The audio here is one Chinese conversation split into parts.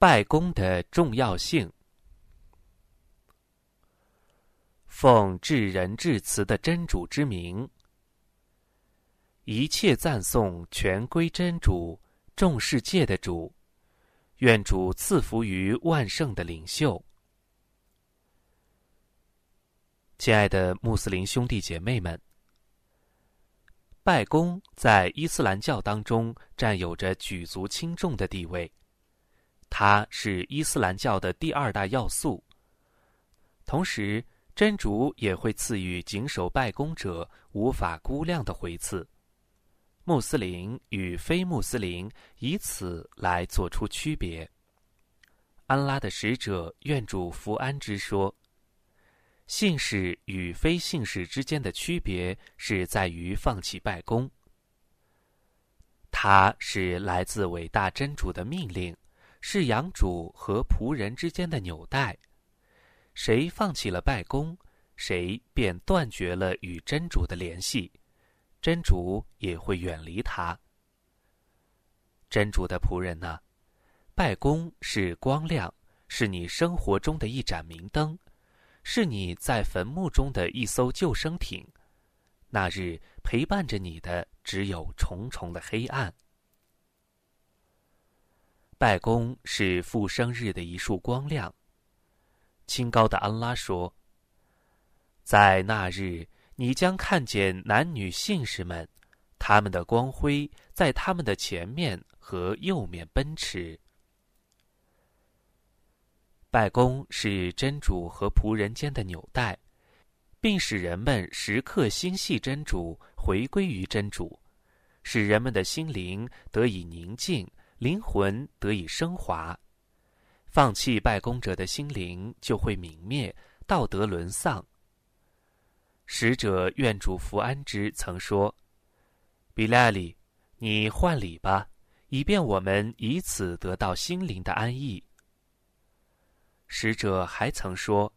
拜功的重要性。奉至仁至慈的真主之名，一切赞颂全归真主，众世界的主。愿主赐福于万圣的领袖。亲爱的穆斯林兄弟姐妹们，拜功在伊斯兰教当中占有着举足轻重的地位，它是伊斯兰教的第二大要素。同时，真主也会赐予谨守拜功者无法估量的回赐。穆斯林与非穆斯林以此来做出区别。安拉的使者愿主福安之说：“信使与非信使之间的区别是在于放弃拜功。它是来自伟大真主的命令，是养主和仆人之间的纽带。谁放弃了拜功，谁便断绝了与真主的联系。”真主也会远离他。真主的仆人呢？拜功是光亮，是你生活中的一盏明灯，是你在坟墓中的一艘救生艇。那日陪伴着你的只有重重的黑暗。拜功是复生日的一束光亮。清高的安拉说：“在那日。”你将看见男女信士们，他们的光辉在他们的前面和右面奔驰。拜功是真主和仆人间的纽带，并使人们时刻心系真主，回归于真主，使人们的心灵得以宁静，灵魂得以升华。放弃拜功者的心灵就会泯灭，道德沦丧。使者愿主福安之曾说：“比拉里，你换礼吧，以便我们以此得到心灵的安逸。”使者还曾说：“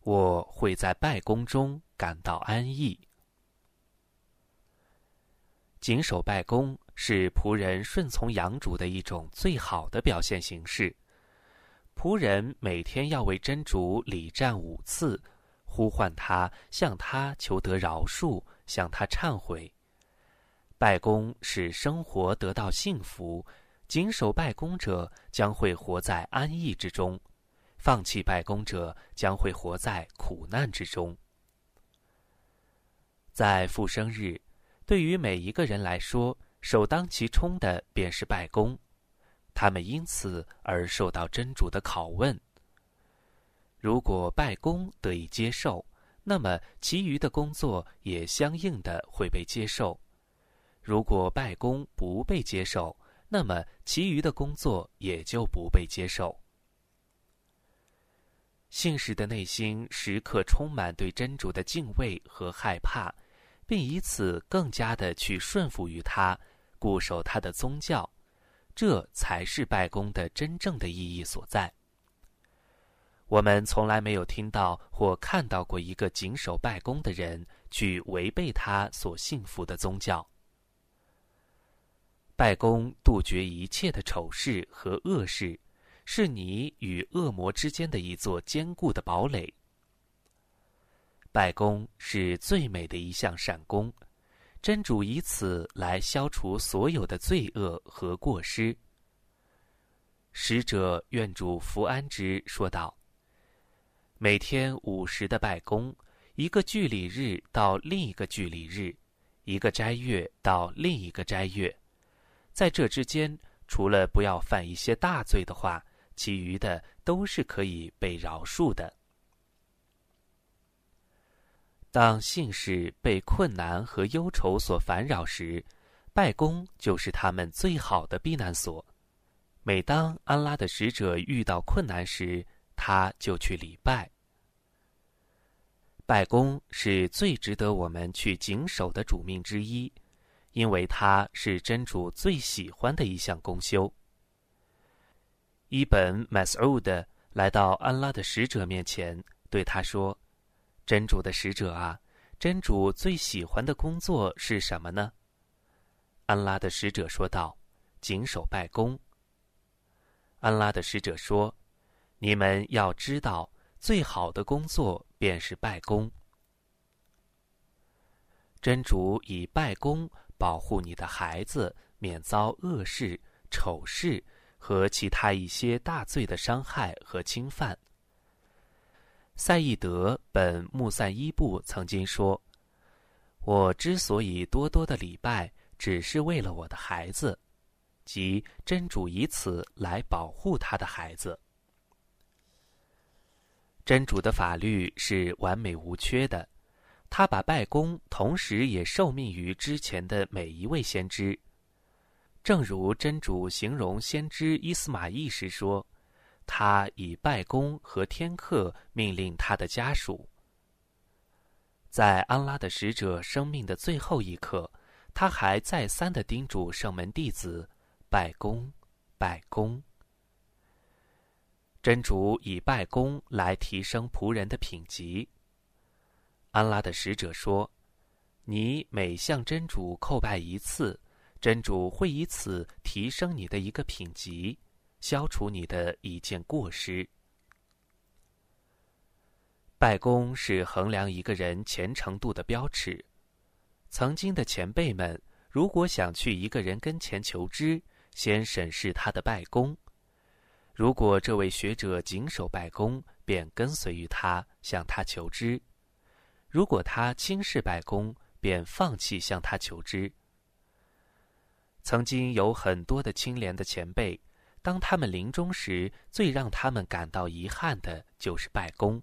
我会在拜功中感到安逸。”谨守拜功是仆人顺从养主的一种最好的表现形式。仆人每天要为真主礼战五次。呼唤他，向他求得饶恕，向他忏悔。拜功使生活得到幸福，谨守拜功者将会活在安逸之中，放弃拜功者将会活在苦难之中。在复生日，对于每一个人来说，首当其冲的便是拜功，他们因此而受到真主的拷问。如果拜功得以接受，那么其余的工作也相应的会被接受；如果拜功不被接受，那么其余的工作也就不被接受。信使的内心时刻充满对真主的敬畏和害怕，并以此更加的去顺服于他，固守他的宗教，这才是拜功的真正的意义所在。我们从来没有听到或看到过一个谨守拜功的人去违背他所信服的宗教。拜功杜绝一切的丑事和恶事，是你与恶魔之间的一座坚固的堡垒。拜功是最美的一项善功，真主以此来消除所有的罪恶和过失。使者愿主福安之说道。每天五十的拜功，一个距离日到另一个距离日，一个斋月到另一个斋月，在这之间，除了不要犯一些大罪的话，其余的都是可以被饶恕的。当信士被困难和忧愁所烦扰时，拜功就是他们最好的避难所。每当安拉的使者遇到困难时，他就去礼拜。拜功是最值得我们去谨守的主命之一，因为它是真主最喜欢的一项功修。伊本·马斯乌德来到安拉的使者面前，对他说：“真主的使者啊，真主最喜欢的工作是什么呢？”安拉的使者说道：“谨守拜功。”安拉的使者说：“你们要知道，最好的工作便是拜功。真主以拜功保护你的孩子免遭恶事、丑事和其他一些大罪的伤害和侵犯。”赛义德本穆赛伊布曾经说：“我之所以多多的礼拜，只是为了我的孩子。”即真主以此来保护他的孩子。真主的法律是完美无缺的，他把拜功同时也受命于之前的每一位先知。正如真主形容先知伊斯玛义时说：“他以拜功和天课命令他的家属。”在安拉的使者生命的最后一刻，他还再三的叮嘱圣门弟子。拜功，拜功。真主以拜功来提升仆人的品级。安拉的使者说：“你每向真主叩拜一次，真主会以此提升你的一个品级，消除你的一件过失。”拜功是衡量一个人虔诚度的标尺。曾经的前辈们，如果想去一个人跟前求知，先审视他的拜功，如果这位学者谨守拜功，便跟随于他，向他求知；如果他轻视拜功，便放弃向他求知。曾经有很多的清廉的前辈，当他们临终时，最让他们感到遗憾的就是拜功。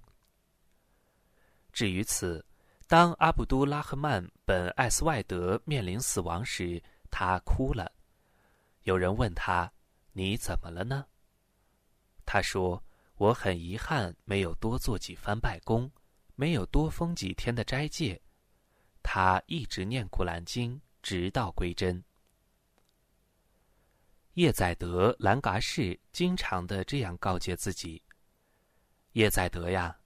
至于此，当阿卜杜拉赫曼本艾斯外德面临死亡时，他哭了。有人问他：“你怎么了呢？”他说：“我很遗憾，没有多做几番拜功，没有多封几天的斋戒。”他一直念《古兰经》，直到归真。叶载德·兰嘎士经常的这样告诫自己：“叶载德呀，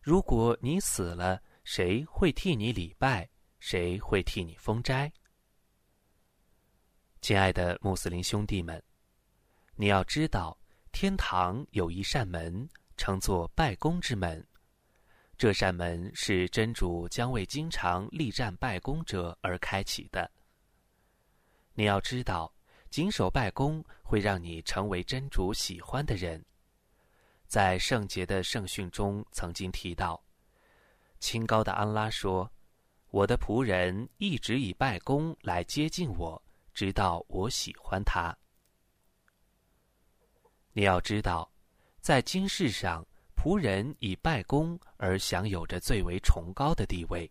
如果你死了，谁会替你礼拜？谁会替你封斋？”亲爱的穆斯林兄弟们，你要知道，天堂有一扇门，称作拜功之门。这扇门是真主将为经常力战拜功者而开启的。你要知道，谨守拜功会让你成为真主喜欢的人。在圣洁的圣训中曾经提到，清高的安拉说：“我的仆人一直以拜功来接近我。”直到我喜欢他。你要知道，在今世上，仆人以拜功而享有着最为崇高的地位。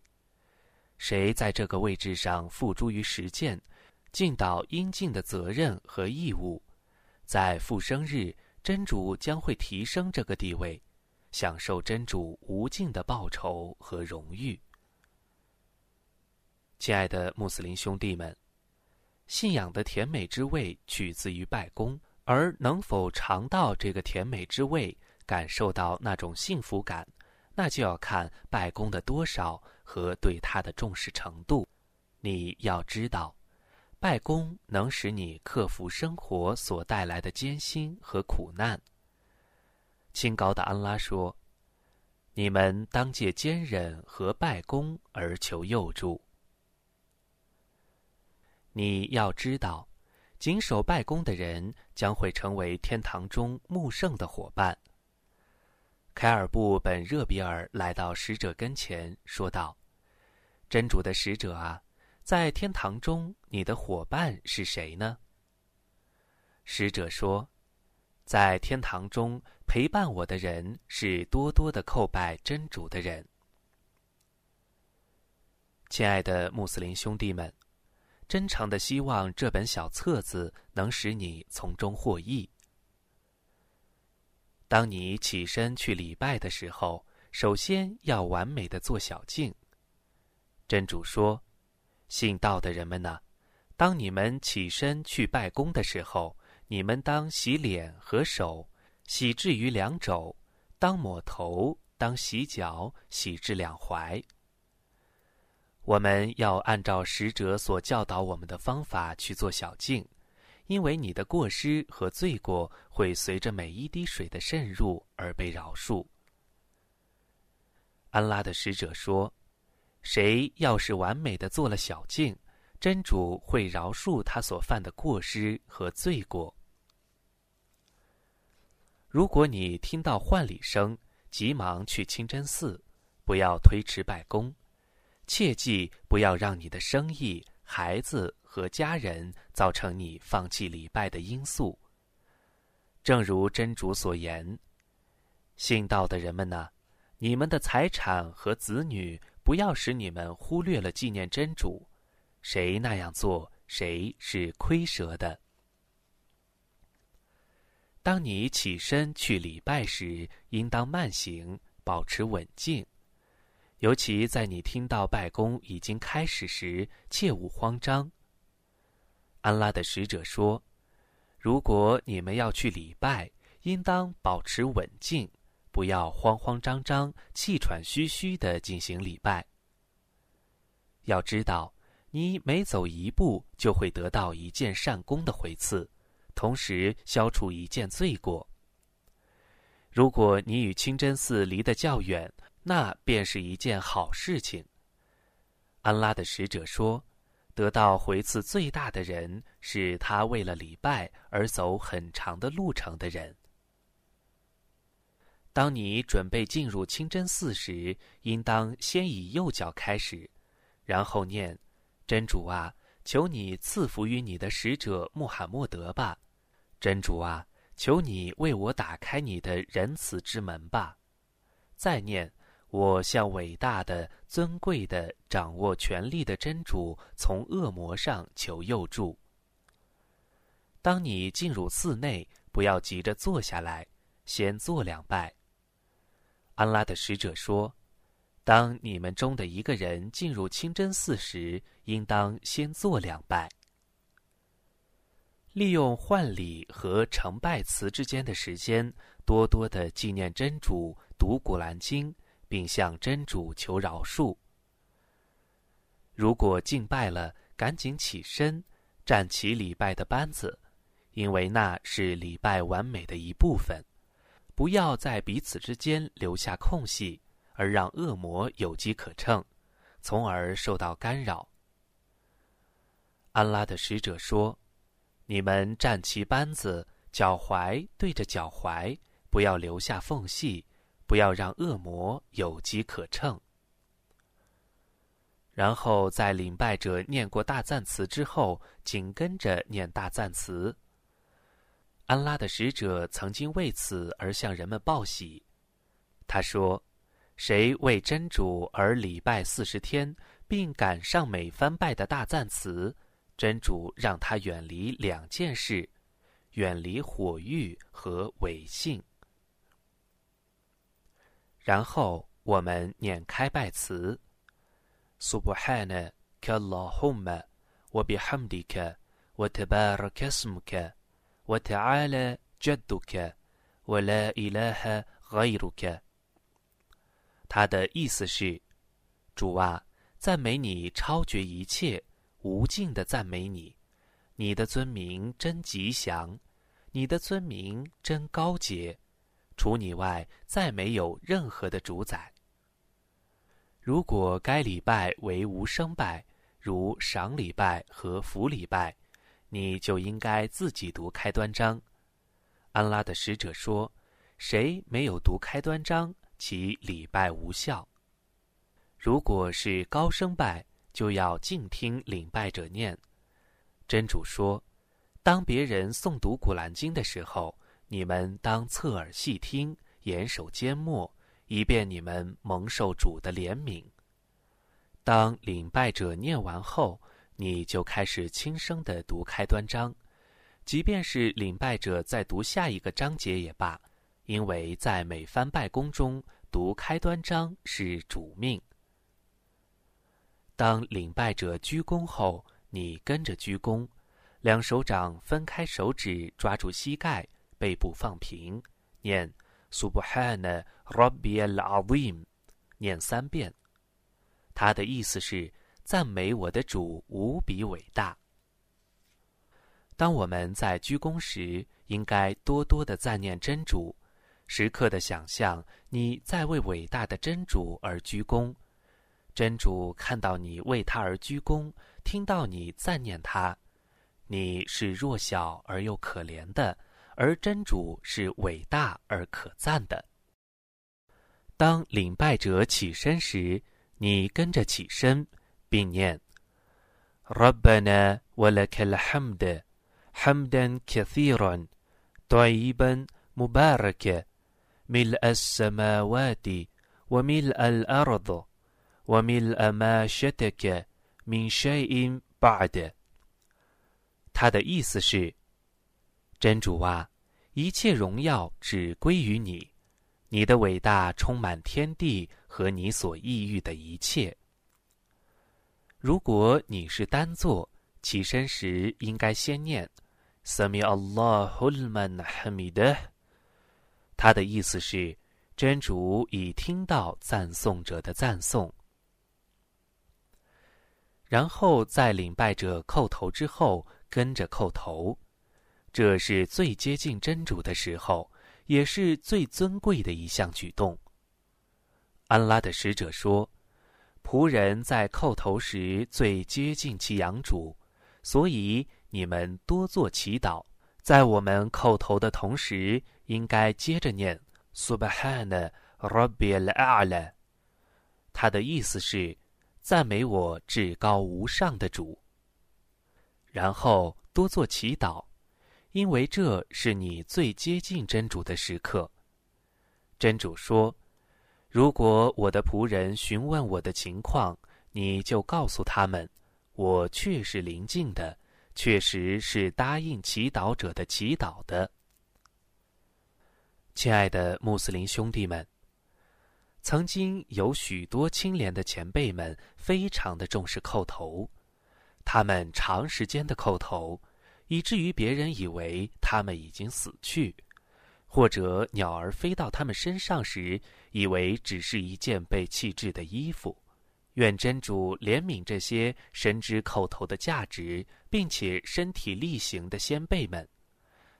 谁在这个位置上付诸于实践，尽到应尽的责任和义务，在复生日，真主将会提升这个地位，享受真主无尽的报酬和荣誉。亲爱的穆斯林兄弟们。信仰的甜美之味取自于拜功，而能否尝到这个甜美之味，感受到那种幸福感，那就要看拜功的多少和对他的重视程度。你要知道，拜功能使你克服生活所带来的艰辛和苦难。清高的安拉说：“你们当借坚忍和拜功而求佑助。”你要知道，谨守拜功的人将会成为天堂中穆圣的伙伴。凯尔布本热比尔来到使者跟前，说道：“真主的使者啊，在天堂中，你的伙伴是谁呢？”使者说：“在天堂中陪伴我的人是多多的叩拜真主的人。”亲爱的穆斯林兄弟们。真诚的希望这本小册子能使你从中获益。当你起身去礼拜的时候，首先要完美的做小净。真主说：“信道的人们呢，当你们起身去拜功的时候，你们当洗脸和手，洗至于两肘；当抹头，当洗脚，洗至两踝。”我们要按照使者所教导我们的方法去做小净，因为你的过失和罪过会随着每一滴水的渗入而被饶恕。安拉的使者说：“谁要是完美的做了小净，真主会饶恕他所犯的过失和罪过。如果你听到唤礼声，急忙去清真寺，不要推迟拜功，切记不要让你的生意、孩子。”和家人造成你放弃礼拜的因素。正如真主所言：“信道的人们呢，你们的财产和子女不要使你们忽略了纪念真主。谁那样做，谁是亏折的。”当你起身去礼拜时，应当慢行，保持稳静。尤其在你听到拜功已经开始时，切勿慌张。安拉的使者说：“如果你们要去礼拜，应当保持稳静，不要慌慌张张、气喘吁吁的进行礼拜。要知道，你每走一步就会得到一件善功的回赐，同时消除一件罪过。如果你与清真寺离得较远，那便是一件好事情。”安拉的使者说。得到回赐最大的人是他为了礼拜而走很长的路程的人。当你准备进入清真寺时，应当先以右脚开始，然后念：“真主啊，求你赐福于你的使者穆罕默德吧！真主啊，求你为我打开你的仁慈之门吧！”再念。我向伟大的、尊贵的、掌握权力的真主从恶魔上求佑助。当你进入寺内，不要急着坐下来，先做两拜。安拉的使者说：“当你们中的一个人进入清真寺时，应当先做两拜。利用换礼和成拜词之间的时间，多多的纪念真主，读古兰经。”并向真主求饶恕。如果敬拜了，赶紧起身，站起礼拜的班子，因为那是礼拜完美的一部分。不要在彼此之间留下空隙，而让恶魔有机可乘，从而受到干扰。安拉的使者说：“你们站齐班子，脚踝对着脚踝，不要留下缝隙。”不要让恶魔有机可乘。然后在领拜者念过大赞词之后，紧跟着念大赞词。安拉的使者曾经为此而向人们报喜。他说：“谁为真主而礼拜四十天，并赶上每番拜的大赞词，真主让他远离两件事：远离火狱和违信。”然后我们念开拜词：“Subhana kallahumma wa bihamdika wa tabarak ismuka wa ta'ala jadduka wa la ilaha ghayruka。”它的意思是：“主啊，赞美你超绝一切，无尽的赞美你，你的尊名真吉祥，你的尊名真高洁。”除你外，再没有任何的主宰。如果该礼拜为无声拜，如赏礼拜和福礼拜，你就应该自己读开端章。安拉的使者说：“谁没有读开端章，其礼拜无效。”如果是高声拜，就要静听领拜者念。真主说：“当别人诵读古兰经的时候。”你们当侧耳细听，严守缄默，以便你们蒙受主的怜悯。当领拜者念完后，你就开始轻声的读开端章，即便是领拜者在读下一个章节也罢，因为在每番拜功中读开端章是主命。当领拜者鞠躬后，你跟着鞠躬，两手掌分开手指抓住膝盖。背部放平，念 “Subhan Rabbi al-Azim”，念三遍。它的意思是赞美我的主无比伟大。当我们在鞠躬时，应该多多的赞念真主，时刻的想象你在为伟大的真主而鞠躬。真主看到你为他而鞠躬，听到你赞念他，你是弱小而又可怜的，而真主是伟大而可赞的。当领拜者起身时，你跟着起身，بين ين ربنا ولك الحمد حمد كثير تعيب مبارك من السماوات ومن الأرض ومن ماشتك من شيء بعد。他的意思是，真主啊，一切荣耀只归于你，你的伟大充满天地和你所意欲的一切。如果你是单坐，起身时应该先念 “Sami Allahul Man h a m i d。他的意思是，真主已听到赞颂者的赞颂。然后在领拜者叩头之后，跟着叩头，这是最接近真主的时候。也是最尊贵的一项举动。安拉的使者说：“仆人在叩头时最接近其养主，所以你们多做祈祷。在我们叩头的同时，应该接着念 “Subhan Rabbil A'la’。他的意思是赞美我至高无上的主。然后多做祈祷。”因为这是你最接近真主的时刻。真主说：“如果我的仆人询问我的情况，你就告诉他们，我确是临近的，确实是答应祈祷者的祈祷的。”亲爱的穆斯林兄弟们，曾经有许多清廉的前辈们非常的重视叩头，他们长时间的叩头。以至于别人以为他们已经死去，或者鸟儿飞到他们身上时，以为只是一件被弃置的衣服。愿真主怜悯这些深知叩头的价值，并且身体力行的先辈们，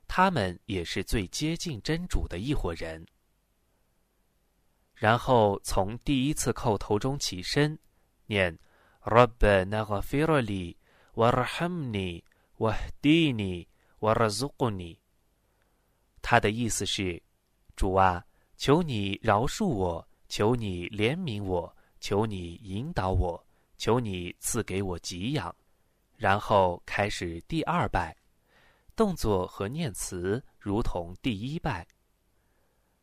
他们也是最接近真主的一伙人。然后从第一次叩头中起身，念 r a b b a n a f i r l i warhamni”。我地你，我拉祖古你。他的意思是：主啊，求你饶恕我，求你怜悯我，求你引导我，求你赐给我给养。然后开始第二拜，动作和念词如同第一拜。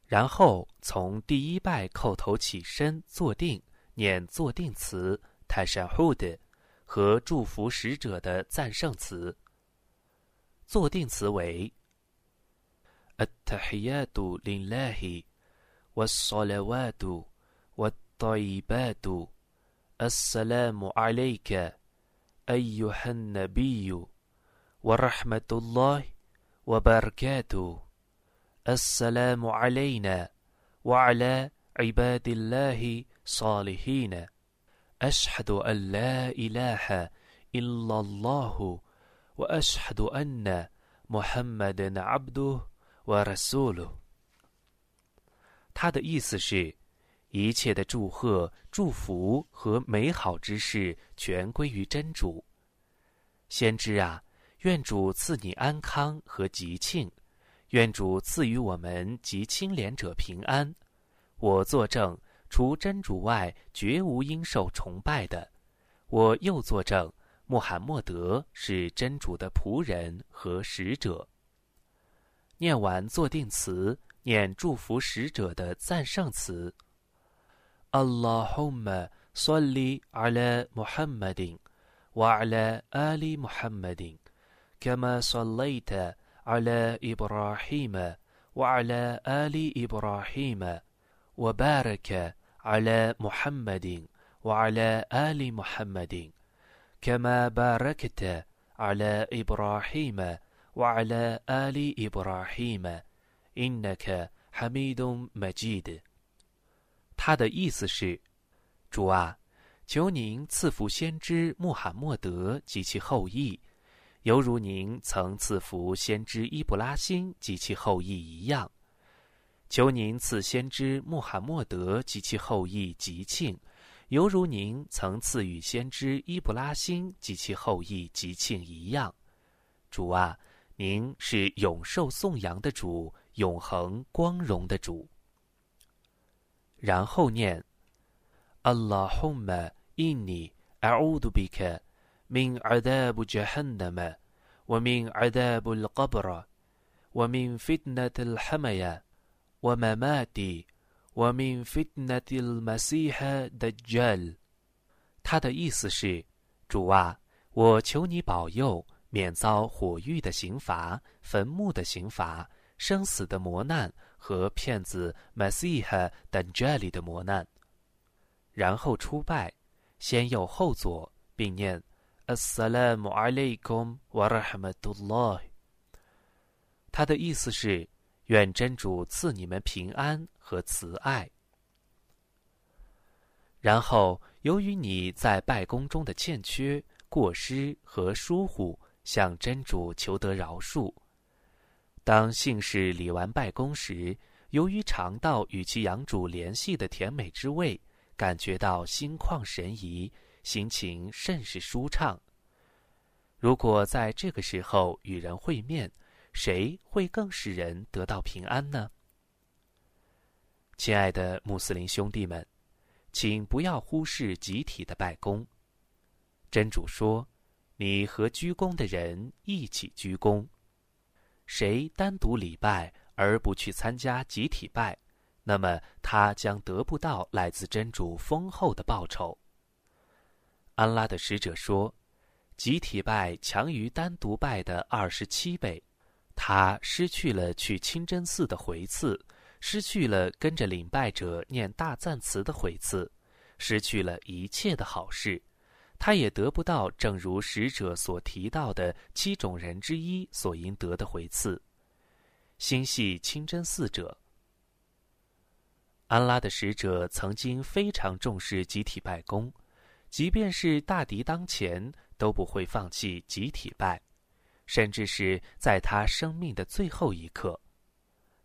然后从第一拜叩头起身坐定，念坐定词泰山呼的和祝福使者的赞圣词。坐定词为：التحيات لله والصلوات والطيبات. السلام عليك أيها النبي ورحمة الله وبركاته. السلام علينا وعلى عباد الله صالحين. أشهد أن لا إله إلا الله 我 أشهد أن محمد عبده 瓦拉苏鲁他的意思是一切的祝贺、祝福和美好之事全归于真主，先知啊，愿主赐你安康和吉庆，愿主赐予我们及清廉者平安。我作证，除真主外，绝无应受崇拜的。我又作证，穆罕默德是真主的仆人和使者。念完坐定词，念祝福使者的赞上词。Allahumma salli ala Muhammadin wa ala ali Muhammadin kama sallaita ala Ibrahim wa ala ali Ibrahim wa baraka ala Muhammadin wa ala ali Muhammadin kama barakta ala Ibrahim wa وعلى آل إبراهيم إنك حميد مجيد。他的意思是：主啊，求您赐福先知穆罕默德及其后裔， 犹如您曾赐福先知伊布拉欣及其后裔一样。求您赐先知穆罕默德及其后裔吉庆，犹如您曾赐予先知伊布拉欣及其后裔吉庆一样。主啊， 您是永寿颂扬的主，永恒光荣的主。然后念：Allahumma inni a'udu bika min 'adab jahannam wa min 'adab al-qabr wa min fitnat al-hamaya。我妈妈的，我命 fitnat al masih dajjal。他的意思是：主啊，我求你保佑，免遭火狱的刑罚、坟墓的刑罚、生死的磨难和骗子 masih dajjal 的磨难。然后出拜，先右后左，并念 assalamu alaykum wa rahmatullah。他的意思是。愿真主赐你们平安和慈爱。然后，由于你在拜功中的欠缺、过失和疏忽，向真主求得饶恕。当信士礼完拜功时，由于尝到与其养主联系的甜美之味，感觉到心旷神怡，心情甚是舒畅。如果在这个时候与人会面，谁会更使人得到平安呢？亲爱的穆斯林兄弟们，请不要忽视集体的拜功。真主说：“你和鞠躬的人一起鞠躬。谁单独礼拜而不去参加集体拜，那么他将得不到来自真主丰厚的报酬。”安拉的使者说：“集体拜强于单独拜的二十七倍。”他失去了去清真寺的回赐，失去了跟着领拜者念大赞词的回赐，失去了一切的好事。他也得不到正如使者所提到的七种人之一所应得的回赐。心系清真寺者，安拉的使者曾经非常重视集体拜功，即便是大敌当前，都不会放弃集体拜。甚至是在他生命的最后一刻，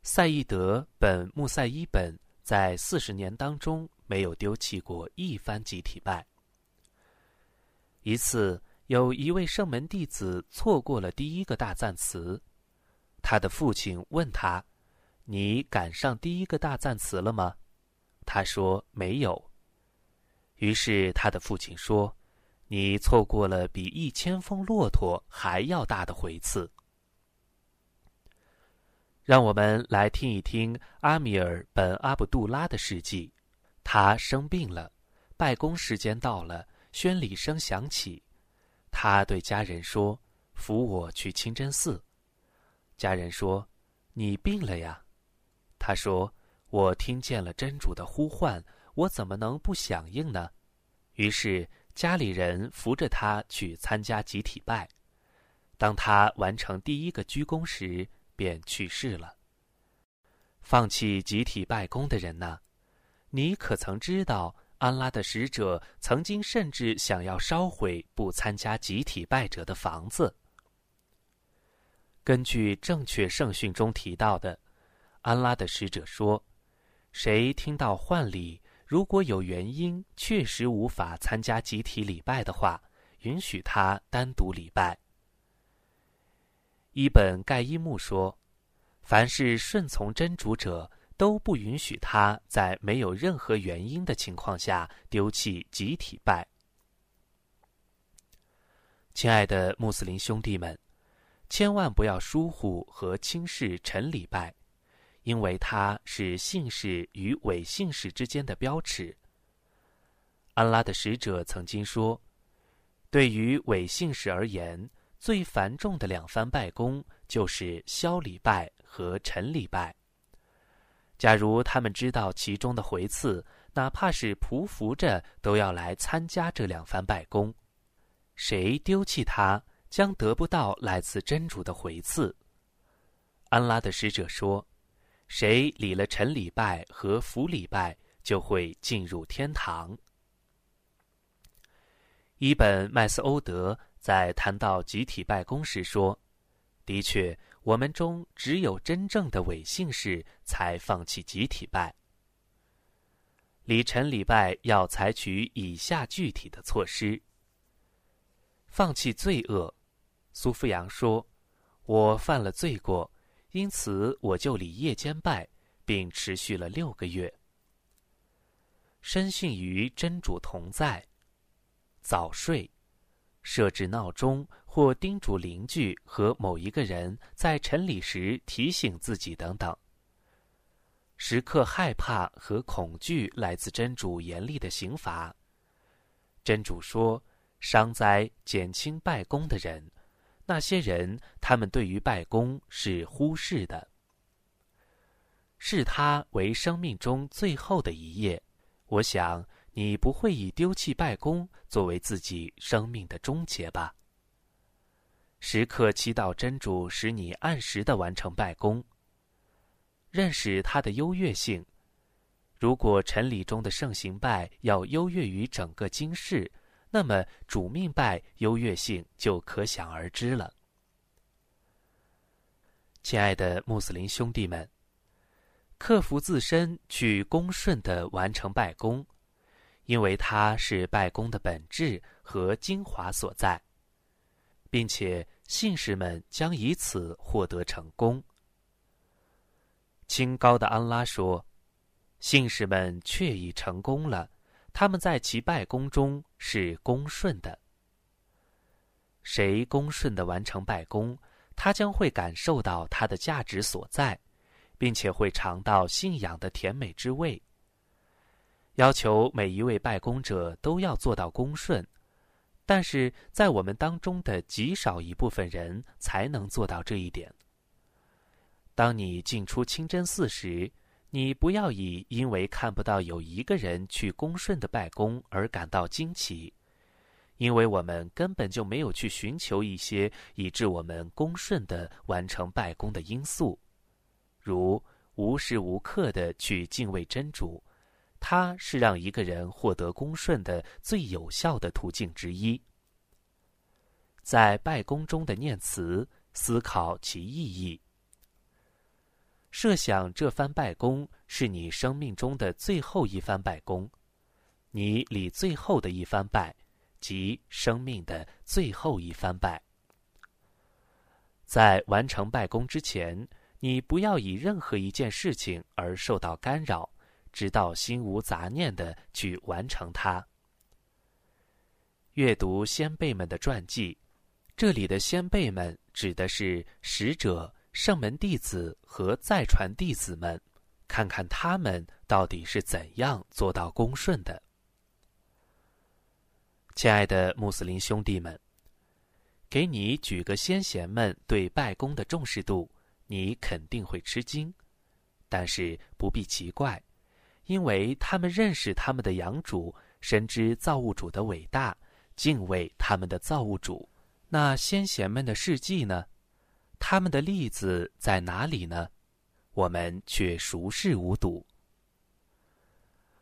赛义德本穆赛伊本在四十年当中没有丢弃过一番集体拜。一次，有一位圣门弟子错过了第一个大赞词，他的父亲问他：“你赶上第一个大赞词了吗？”他说：“没有。”于是他的父亲说。你错过了比一千峰骆驼还要大的回赐。让我们来听一听阿米尔本阿卜杜拉的事迹。他生病了，拜功时间到了，宣礼声响起。他对家人说：“扶我去清真寺。”家人说：“你病了呀？”他说：“我听见了真主的呼唤，我怎么能不响应呢？”于是。家里人扶着他去参加集体拜，当他完成第一个鞠躬时，便去世了。放弃集体拜功的人呢？你可曾知道，安拉的使者曾经甚至想要烧毁不参加集体拜者的房子？根据正确圣训中提到的，安拉的使者说：“谁听到换礼？”如果有原因确实无法参加集体礼拜的话，允许他单独礼拜。伊本盖伊木说：“凡是顺从真主者，都不允许他在没有任何原因的情况下丢弃集体拜。”亲爱的穆斯林兄弟们，千万不要疏忽和轻视晨礼拜。因为它是信使与伪信使之间的标尺。安拉的使者曾经说：“对于伪信使而言，最繁重的两番拜功就是宵礼拜和晨礼拜。假如他们知道其中的回赐，哪怕是匍匐着，都要来参加这两番拜功。谁丢弃他，将得不到来自真主的回赐。”安拉的使者说。谁礼了晨礼拜和福礼拜，就会进入天堂。伊本麦斯欧德在谈到集体拜功时说：“的确，我们中只有真正的伪信士才放弃集体拜。礼臣礼拜要采取以下具体的措施：放弃罪恶。苏富阳说：“我犯了罪过，因此我就礼夜间拜，并持续了六个月。深信于真主同在，早睡。”设置闹钟，或叮嘱邻居和某一个人在晨礼时提醒自己等等。时刻害怕和恐惧来自真主严厉的刑罚。真主说：“伤灾减轻拜功的人，那些人他们对于拜功是忽视的，视他为生命中最后的一页。”我想。你不会以丢弃拜功作为自己生命的终结吧？时刻祈祷真主使你按时的完成拜功。认识它的优越性。如果晨礼中的圣行拜要优越于整个经世，那么主命拜优越性就可想而知了。亲爱的穆斯林兄弟们，克服自身去恭顺的完成拜功。因为它是拜功的本质和精华所在，并且信士们将以此获得成功。清高的安拉说：“信士们确已成功了，他们在其拜功中是恭顺的。谁恭顺的完成拜功，他将会感受到他的价值所在，并且会尝到信仰的甜美之味。”要求每一位拜功者都要做到恭顺，但是在我们当中的极少一部分人才能做到这一点。当你进出清真寺时，你不要以因为看不到有一个人去恭顺的拜功而感到惊奇，因为我们根本就没有去寻求一些以致我们恭顺的完成拜功的因素，如无时无刻的去敬畏真主。它是让一个人获得恭顺的最有效的途径之一。在拜功中的念词，思考其意义。设想这番拜功是你生命中的最后一番拜功，你礼最后的一番拜，即生命的最后一番拜。在完成拜功之前，你不要以任何一件事情而受到干扰。直到心无杂念的去完成它。阅读先辈们的传记，这里的先辈们指的是使者、圣门弟子和再传弟子们，看看他们到底是怎样做到恭顺的。亲爱的穆斯林兄弟们，给你举个先贤们对拜功的重视度，你肯定会吃惊，但是不必奇怪。因为他们认识他们的养主，深知造物主的伟大，敬畏他们的造物主。那先贤们的事迹呢？他们的例子在哪里呢？我们却熟视无睹。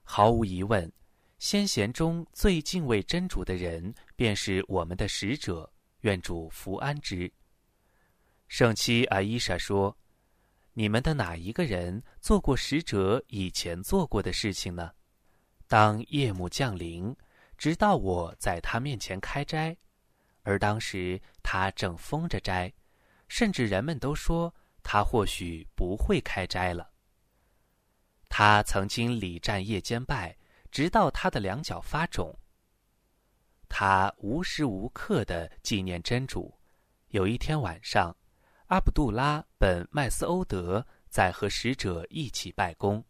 毫无疑问，先贤中最敬畏真主的人，便是我们的使者，愿主福安之。圣妻阿伊莎说。你们的哪一个人做过使者以前做过的事情呢？当夜幕降临，直到我在他面前开斋，而当时他正封着斋，甚至人们都说他或许不会开斋了。他曾经礼战夜间拜，直到他的两脚发肿。他无时无刻的纪念真主。有一天晚上。阿卜杜拉本麦斯欧德在和使者一起拜功。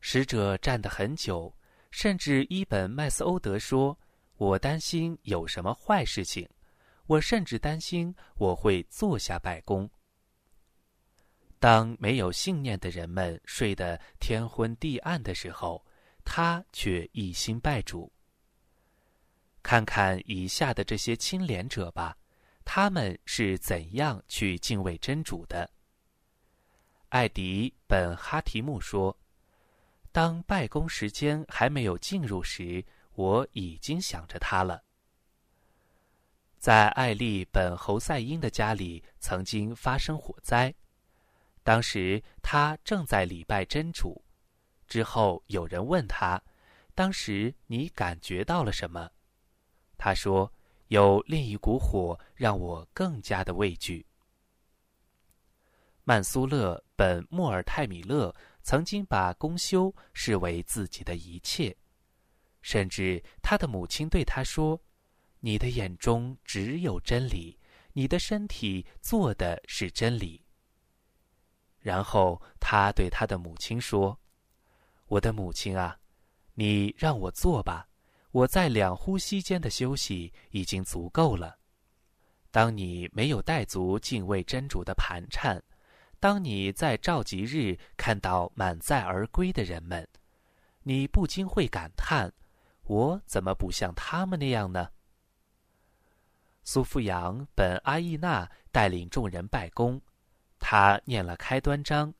使者站得很久，甚至伊本麦斯欧德说：“我担心有什么坏事情，我甚至担心我会坐下拜功。”当没有信念的人们睡得天昏地暗的时候，他却一心拜主。看看以下的这些清廉者吧。他们是怎样去敬畏真主的？艾迪本哈提木说：“当拜功时间还没有进入时，我已经想着他了。”在艾利本侯赛因的家里曾经发生火灾，当时他正在礼拜真主。之后有人问他：“当时你感觉到了什么？”他说：“有另一股火让我更加的畏惧。”曼苏勒本莫尔泰米勒曾经把公修视为自己的一切，甚至他的母亲对他说：“你的眼中只有真理，你的身体做的是真理。”然后他对他的母亲说：“我的母亲啊，你让我做吧，我在两呼吸间的休息已经足够了。当你没有带足敬畏真主的盘缠。”当你在召集日看到满载而归的人们，你不禁会感叹：“我怎么不像他们那样呢？”苏富扬本阿依纳带领众人拜功，他念了开端章。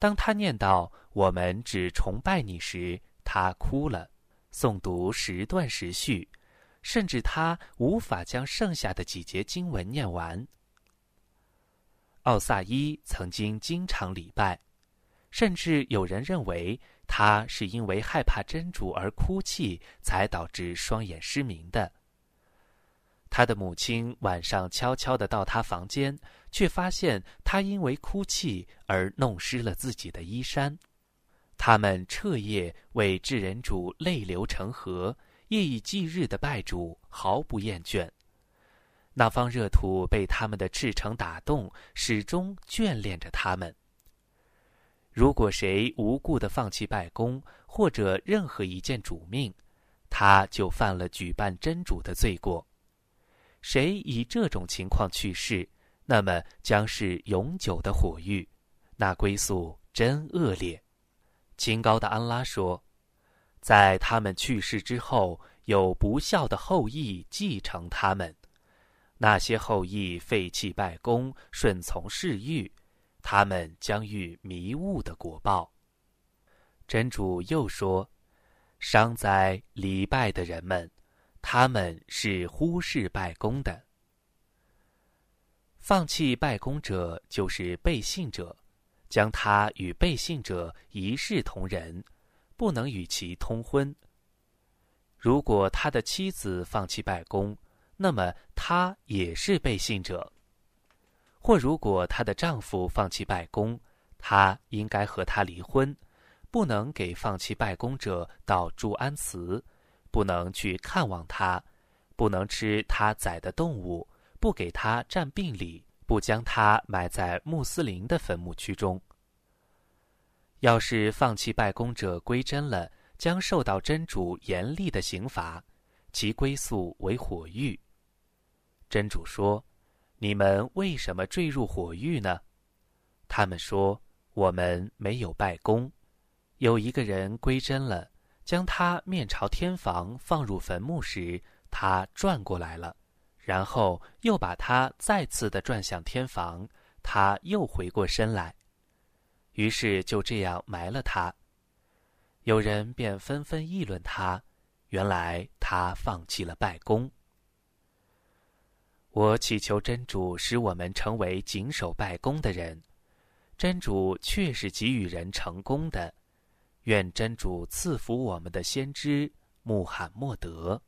当他念到“我们只崇拜你”时，他哭了，诵读时断时续，甚至他无法将剩下的几节经文念完。奥萨伊曾经经常礼拜，甚至有人认为他是因为害怕真主而哭泣，才导致双眼失明的。他的母亲晚上悄悄地到他房间，却发现他因为哭泣而弄湿了自己的衣衫。他们彻夜为智人主泪流成河，夜以继日的拜主，毫不厌倦。那方热土被他们的赤诚打动，始终眷恋着他们。如果谁无故的放弃拜功或者任何一件主命，他就犯了举办真主的罪过。谁以这种情况去世，那么将是永久的火狱，那归宿真恶劣。清高的安拉说，在他们去世之后，有不孝的后裔继承他们。那些后裔废弃拜功，顺从世欲，他们将遇迷雾的果报。真主又说：“伤灾礼拜的人们，他们是忽视拜功的。放弃拜功者就是背信者，将他与背信者一视同仁，不能与其通婚。如果他的妻子放弃拜功，那么他也是背信者，或如果他的丈夫放弃拜功，她应该和他离婚，不能给放弃拜功者到祝安祠，不能去看望他，不能吃他宰的动物，不给他占病礼，不将他埋在穆斯林的坟墓区中。要是放弃拜功者归真了，将受到真主严厉的刑罚，其归宿为火狱。真主说：“你们为什么坠入火狱呢？”他们说：“我们没有拜功。”有一个人归真了，将他面朝天房放入坟墓时，他转过来了，然后又把他再次的转向天房，他又回过身来，于是就这样埋了他。有人便纷纷议论他，原来他放弃了拜功。我祈求真主使我们成为谨守拜功的人，真主确是给予人成功的，愿真主赐福我们的先知穆罕默德。